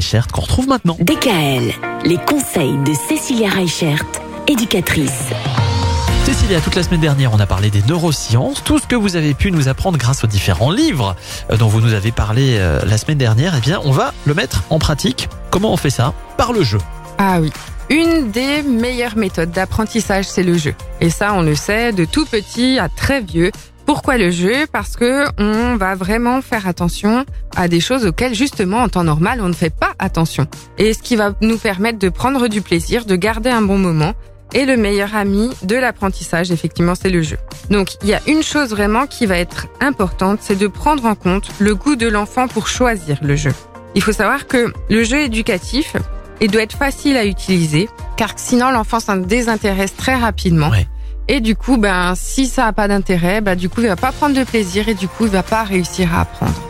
Reichert qu'on retrouve maintenant. DKL, les conseils de Cécilia Reichert, éducatrice. Cécilia, toute la semaine dernière, on a parlé des neurosciences, tout ce que vous avez pu nous apprendre grâce aux différents livres euh, dont vous nous avez parlé euh, la semaine dernière, eh bien, on va le mettre en pratique. Comment on fait ça? Par le jeu. Ah oui. Une des meilleures méthodes d'apprentissage, c'est le jeu. Et ça, on le sait, de tout petit à très vieux. Pourquoi le jeu? Parce que on va vraiment faire attention à des choses auxquelles justement en temps normal on ne fait pas attention. Et ce qui va nous permettre de prendre du plaisir, de garder un bon moment. Et le meilleur ami de l'apprentissage, effectivement, c'est le jeu. Donc il y a une chose vraiment qui va être importante, c'est de prendre en compte le goût de l'enfant pour choisir le jeu. Il faut savoir que le jeu éducatif, il doit être facile à utiliser, car sinon l'enfant s'en désintéresse très rapidement. Ouais. Et du coup, ben, si ça n'a pas d'intérêt, ben, du coup, il va pas prendre de plaisir et du coup, il va pas réussir à apprendre.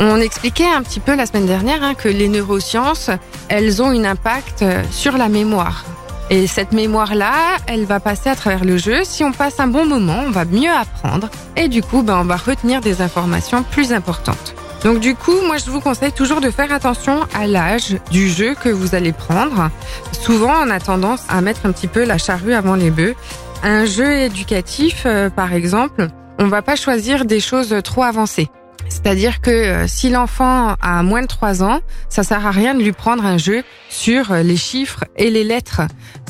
On expliquait un petit peu la semaine dernière hein, que les neurosciences, elles ont un impact euh, sur la mémoire. Et cette mémoire-là, elle va passer à travers le jeu. Si on passe un bon moment, on va mieux apprendre. Et du coup, ben, on va retenir des informations plus importantes. Donc du coup, moi je vous conseille toujours de faire attention à l'âge du jeu que vous allez prendre. Souvent, on a tendance à mettre un petit peu la charrue avant les bœufs. Un jeu éducatif, euh, par exemple, on va pas choisir des choses trop avancées. C'est-à-dire que euh, si l'enfant a moins de 3 ans, ça sert à rien de lui prendre un jeu sur euh, les chiffres et les lettres.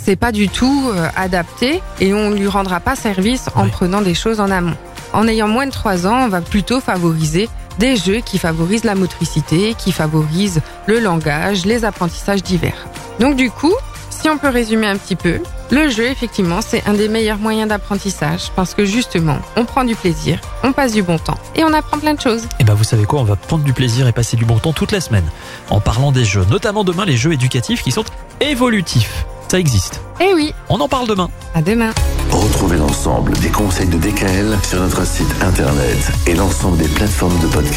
C'est pas du tout adapté et on lui rendra pas service en Oui. prenant des choses en amont. En ayant moins de 3 ans, on va plutôt favoriser des jeux qui favorisent la motricité, qui favorisent le langage, les apprentissages divers. Donc du coup, si on peut résumer un petit peu, le jeu, effectivement, c'est un des meilleurs moyens d'apprentissage parce que justement, on prend du plaisir, on passe du bon temps et on apprend plein de choses. Et ben vous savez quoi, on va prendre du plaisir et passer du bon temps toute la semaine en parlant des jeux, notamment demain les jeux éducatifs qui sont évolutifs. Ça existe. Eh oui, On en parle demain. à demain. Retrouvez l'ensemble des conseils de DKL sur notre site internet et l'ensemble des plateformes de podcast.